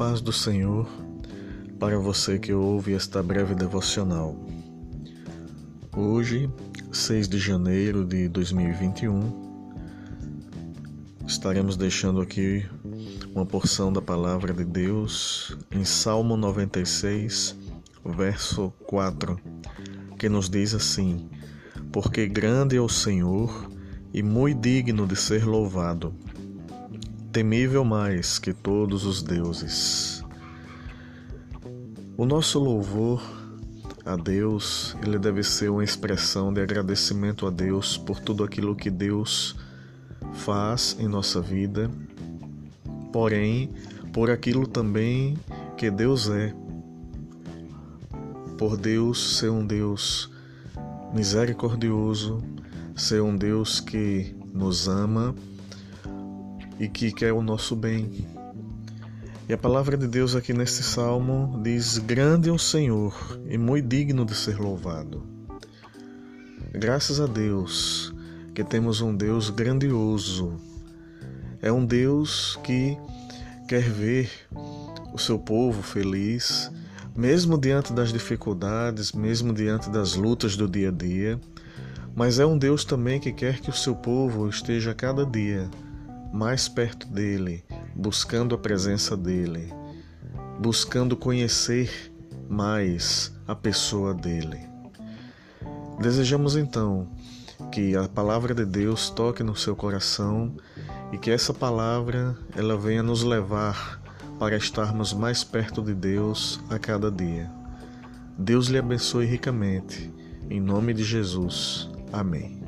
paz do Senhor para você que ouve esta breve devocional. Hoje, 6 de janeiro de 2021, estaremos deixando aqui uma porção da palavra de Deus em Salmo 96, verso 4, que nos diz assim: Porque grande é o Senhor e muito digno de ser louvado temível mais que todos os deuses. O nosso louvor a Deus, ele deve ser uma expressão de agradecimento a Deus por tudo aquilo que Deus faz em nossa vida, porém, por aquilo também que Deus é. Por Deus ser um Deus misericordioso, ser um Deus que nos ama e que quer o nosso bem. E a palavra de Deus aqui neste salmo diz: Grande é o Senhor e muito digno de ser louvado. Graças a Deus que temos um Deus grandioso. É um Deus que quer ver o seu povo feliz, mesmo diante das dificuldades, mesmo diante das lutas do dia a dia. Mas é um Deus também que quer que o seu povo esteja cada dia mais perto dele, buscando a presença dele, buscando conhecer mais a pessoa dele. Desejamos então que a palavra de Deus toque no seu coração e que essa palavra ela venha nos levar para estarmos mais perto de Deus a cada dia. Deus lhe abençoe ricamente. Em nome de Jesus. Amém.